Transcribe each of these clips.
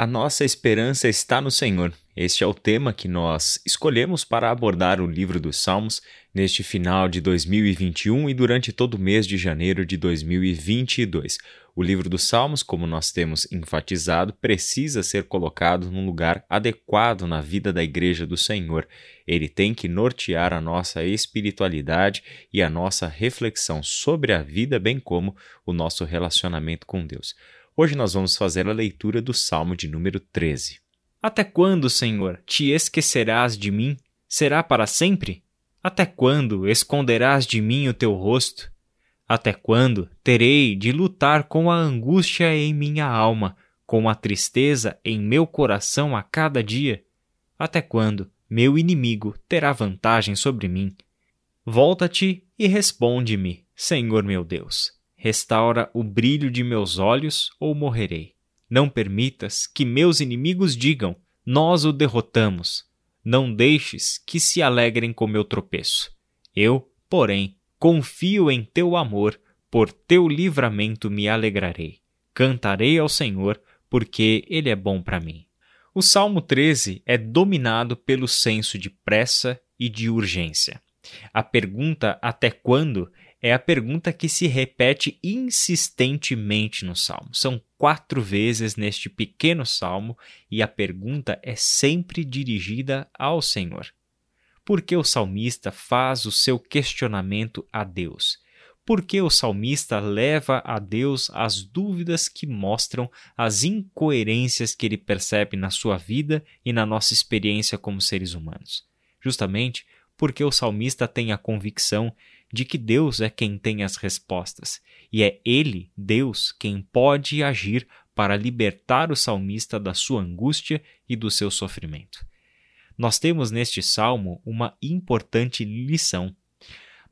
A nossa esperança está no Senhor. Este é o tema que nós escolhemos para abordar o livro dos Salmos neste final de 2021 e durante todo o mês de janeiro de 2022. O livro dos Salmos, como nós temos enfatizado, precisa ser colocado num lugar adequado na vida da Igreja do Senhor. Ele tem que nortear a nossa espiritualidade e a nossa reflexão sobre a vida, bem como o nosso relacionamento com Deus. Hoje nós vamos fazer a leitura do Salmo de número 13. Até quando, Senhor, te esquecerás de mim? Será para sempre? Até quando esconderás de mim o teu rosto? Até quando terei de lutar com a angústia em minha alma, com a tristeza em meu coração a cada dia? Até quando meu inimigo terá vantagem sobre mim? Volta-te e responde-me, Senhor meu Deus. Restaura o brilho de meus olhos ou morrerei. Não permitas que meus inimigos digam: Nós o derrotamos. Não deixes que se alegrem com meu tropeço. Eu, porém, confio em teu amor, por teu livramento me alegrarei. Cantarei ao Senhor, porque ele é bom para mim. O Salmo 13 é dominado pelo senso de pressa e de urgência. A pergunta até quando é a pergunta que se repete insistentemente no salmo. São quatro vezes neste pequeno salmo e a pergunta é sempre dirigida ao Senhor. Por que o salmista faz o seu questionamento a Deus? Por que o salmista leva a Deus as dúvidas que mostram as incoerências que ele percebe na sua vida e na nossa experiência como seres humanos? Justamente porque o salmista tem a convicção de que Deus é quem tem as respostas, e é Ele, Deus, quem pode agir para libertar o salmista da sua angústia e do seu sofrimento. Nós temos neste salmo uma importante lição.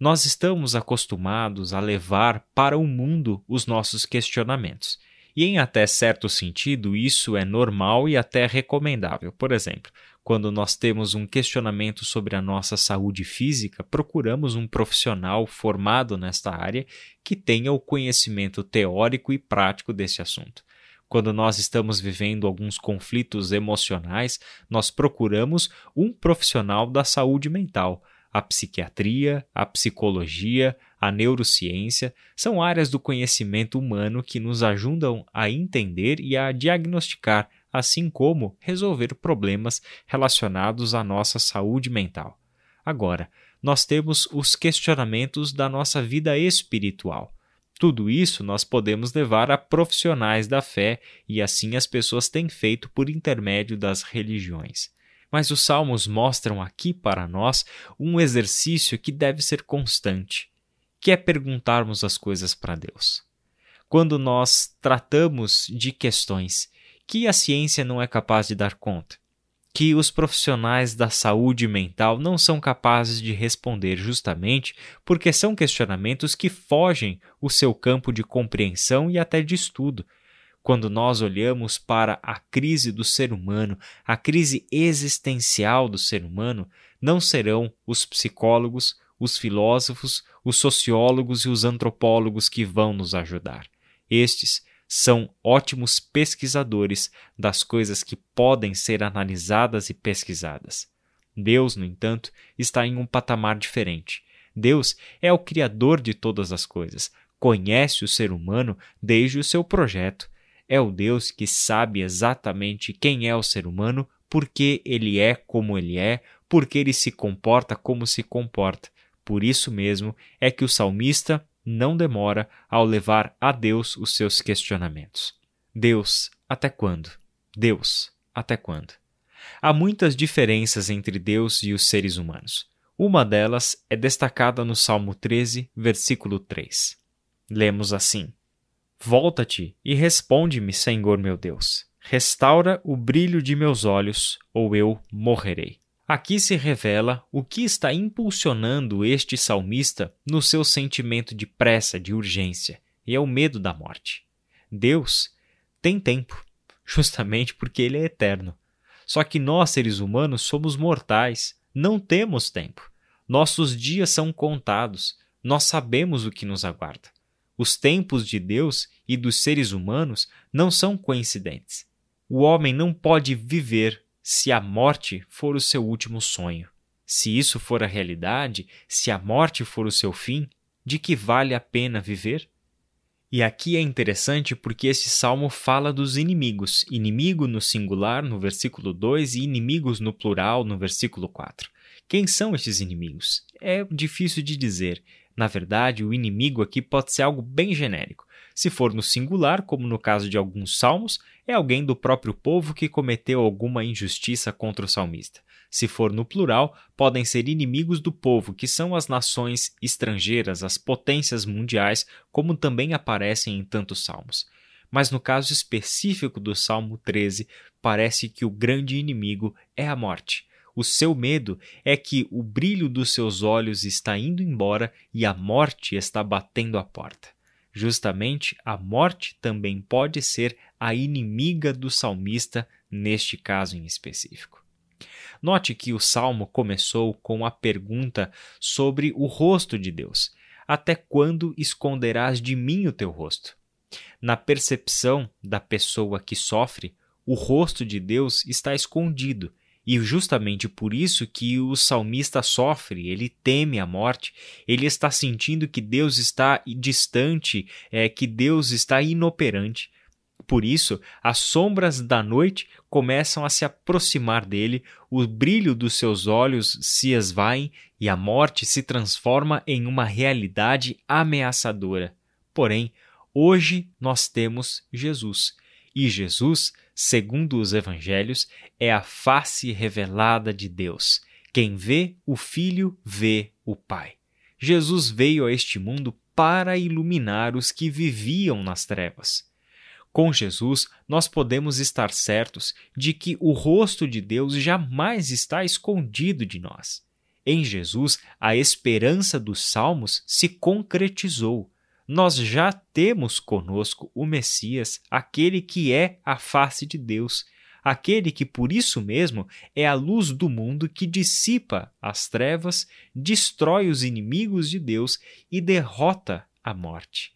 Nós estamos acostumados a levar para o mundo os nossos questionamentos. E em até certo sentido, isso é normal e até recomendável. Por exemplo, quando nós temos um questionamento sobre a nossa saúde física, procuramos um profissional formado nesta área que tenha o conhecimento teórico e prático desse assunto. Quando nós estamos vivendo alguns conflitos emocionais, nós procuramos um profissional da saúde mental. A psiquiatria, a psicologia, a neurociência são áreas do conhecimento humano que nos ajudam a entender e a diagnosticar assim como resolver problemas relacionados à nossa saúde mental. Agora, nós temos os questionamentos da nossa vida espiritual. Tudo isso nós podemos levar a profissionais da fé e assim as pessoas têm feito por intermédio das religiões. Mas os salmos mostram aqui para nós um exercício que deve ser constante, que é perguntarmos as coisas para Deus. Quando nós tratamos de questões que a ciência não é capaz de dar conta, que os profissionais da saúde mental não são capazes de responder justamente porque são questionamentos que fogem o seu campo de compreensão e até de estudo. Quando nós olhamos para a crise do ser humano, a crise existencial do ser humano, não serão os psicólogos, os filósofos, os sociólogos e os antropólogos que vão nos ajudar. Estes são ótimos pesquisadores das coisas que podem ser analisadas e pesquisadas. Deus, no entanto, está em um patamar diferente. Deus é o Criador de todas as coisas, conhece o ser humano desde o seu projeto. É o Deus que sabe exatamente quem é o ser humano, por que ele é como ele é, por que ele se comporta como se comporta. Por isso mesmo é que o salmista não demora ao levar a Deus os seus questionamentos. Deus, até quando? Deus, até quando? Há muitas diferenças entre Deus e os seres humanos. Uma delas é destacada no Salmo 13, versículo 3. Lemos assim: Volta-te e responde-me, Senhor meu Deus. Restaura o brilho de meus olhos, ou eu morrerei. Aqui se revela o que está impulsionando este salmista no seu sentimento de pressa, de urgência, e é o medo da morte. Deus tem tempo, justamente porque ele é eterno. Só que nós, seres humanos, somos mortais, não temos tempo. Nossos dias são contados, nós sabemos o que nos aguarda. Os tempos de Deus e dos seres humanos não são coincidentes. O homem não pode viver se a morte for o seu último sonho. Se isso for a realidade, se a morte for o seu fim, de que vale a pena viver? E aqui é interessante porque esse salmo fala dos inimigos, inimigo no singular no versículo 2 e inimigos no plural no versículo 4. Quem são estes inimigos? É difícil de dizer. Na verdade, o inimigo aqui pode ser algo bem genérico. Se for no singular, como no caso de alguns salmos, é alguém do próprio povo que cometeu alguma injustiça contra o salmista. Se for no plural, podem ser inimigos do povo, que são as nações estrangeiras, as potências mundiais, como também aparecem em tantos salmos. Mas no caso específico do Salmo 13, parece que o grande inimigo é a morte. O seu medo é que o brilho dos seus olhos está indo embora e a morte está batendo à porta. Justamente a morte também pode ser a inimiga do salmista neste caso em específico. Note que o salmo começou com a pergunta sobre o rosto de Deus: Até quando esconderás de mim o teu rosto? Na percepção da pessoa que sofre, o rosto de Deus está escondido. E justamente por isso que o salmista sofre, ele teme a morte, ele está sentindo que Deus está distante, é, que Deus está inoperante. Por isso, as sombras da noite começam a se aproximar dele, o brilho dos seus olhos se esvaem e a morte se transforma em uma realidade ameaçadora. Porém, hoje nós temos Jesus. E Jesus, segundo os evangelhos, é a face revelada de Deus. Quem vê o Filho vê o Pai. Jesus veio a este mundo para iluminar os que viviam nas trevas. Com Jesus, nós podemos estar certos de que o rosto de Deus jamais está escondido de nós. Em Jesus, a esperança dos Salmos se concretizou. Nós já temos conosco o Messias, aquele que é a face de Deus, aquele que por isso mesmo é a luz do mundo que dissipa as trevas, destrói os inimigos de Deus e derrota a morte.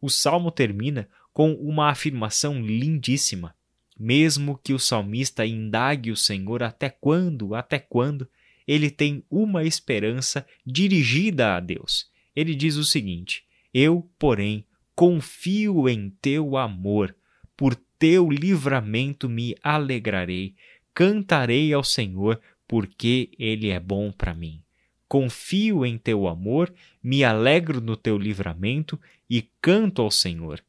O salmo termina com uma afirmação lindíssima. Mesmo que o salmista indague o Senhor até quando, até quando, ele tem uma esperança dirigida a Deus. Ele diz o seguinte: Eu, porém, confio em teu amor, por teu livramento me alegrarei, cantarei ao Senhor, porque ele é bom para mim. Confio em teu amor, me alegro no teu livramento e canto ao Senhor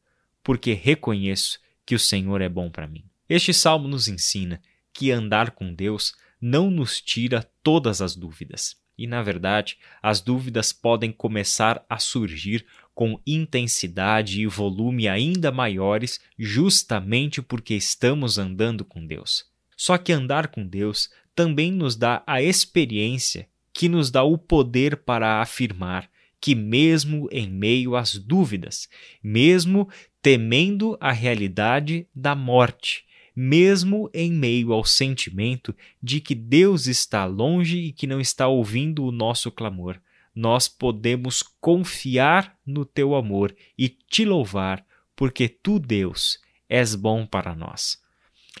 porque reconheço que o Senhor é bom para mim. Este salmo nos ensina que andar com Deus não nos tira todas as dúvidas. E, na verdade, as dúvidas podem começar a surgir com intensidade e volume ainda maiores, justamente porque estamos andando com Deus. Só que andar com Deus também nos dá a experiência que nos dá o poder para afirmar que, mesmo em meio às dúvidas, mesmo temendo a realidade da morte, mesmo em meio ao sentimento de que Deus está longe e que não está ouvindo o nosso clamor, nós podemos confiar no teu amor e te louvar, porque tu, Deus, és bom para nós.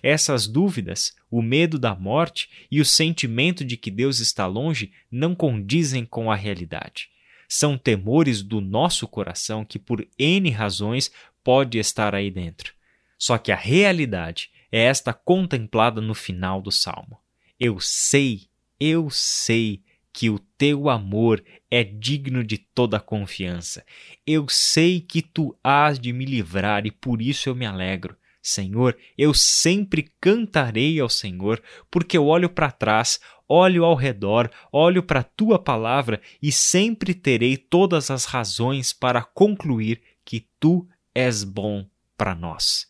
Essas dúvidas, o medo da morte e o sentimento de que Deus está longe não condizem com a realidade. São temores do nosso coração que, por N razões, pode estar aí dentro. Só que a realidade é esta contemplada no final do salmo. Eu sei, eu sei que o teu amor é digno de toda confiança. Eu sei que tu hás de me livrar e por isso eu me alegro. Senhor, eu sempre cantarei ao Senhor, porque eu olho para trás, olho ao redor, olho para a tua palavra e sempre terei todas as razões para concluir que tu és bom para nós.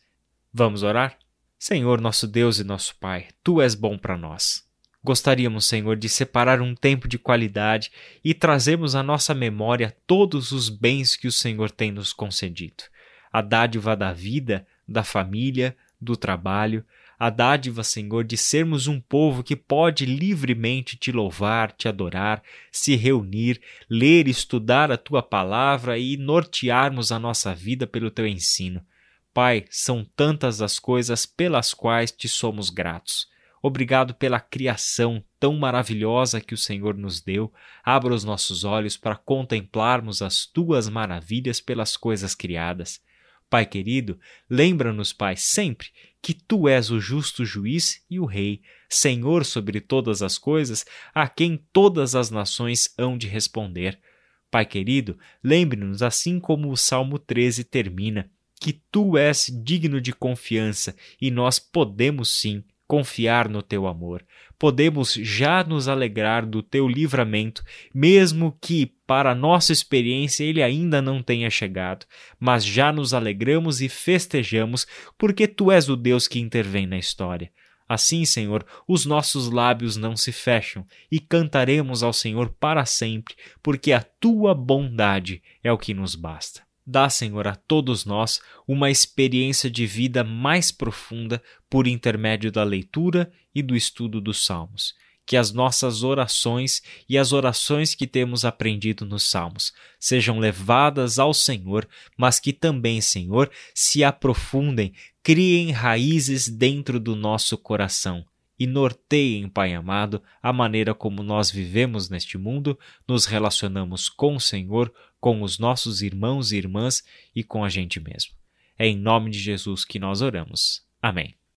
Vamos orar? Senhor, nosso Deus e nosso Pai, tu és bom para nós. Gostaríamos, Senhor, de separar um tempo de qualidade e trazermos à nossa memória todos os bens que o Senhor tem nos concedido. A dádiva da vida, da família, do trabalho, a dádiva, Senhor, de sermos um povo que pode livremente te louvar, te adorar, se reunir, ler, estudar a tua palavra e nortearmos a nossa vida pelo teu ensino. Pai, são tantas as coisas pelas quais te somos gratos. Obrigado pela criação tão maravilhosa que o Senhor nos deu. Abra os nossos olhos para contemplarmos as tuas maravilhas pelas coisas criadas. Pai querido, lembra-nos, Pai, sempre que tu és o justo juiz e o Rei, Senhor sobre todas as coisas, a quem todas as nações hão de responder. Pai querido, lembre-nos, assim como o Salmo 13 termina, que tu és digno de confiança e nós podemos sim confiar no teu amor. Podemos já nos alegrar do teu livramento, mesmo que, para nossa experiência, ele ainda não tenha chegado, mas já nos alegramos e festejamos, porque tu és o Deus que intervém na história. Assim, Senhor, os nossos lábios não se fecham e cantaremos ao Senhor para sempre, porque a tua bondade é o que nos basta. Dá, Senhor, a todos nós uma experiência de vida mais profunda por intermédio da leitura e do estudo dos Salmos. Que as nossas orações e as orações que temos aprendido nos Salmos sejam levadas ao Senhor, mas que também, Senhor, se aprofundem, criem raízes dentro do nosso coração e norteiem, Pai amado, a maneira como nós vivemos neste mundo, nos relacionamos com o Senhor, com os nossos irmãos e irmãs e com a gente mesmo. É em nome de Jesus que nós oramos. Amém.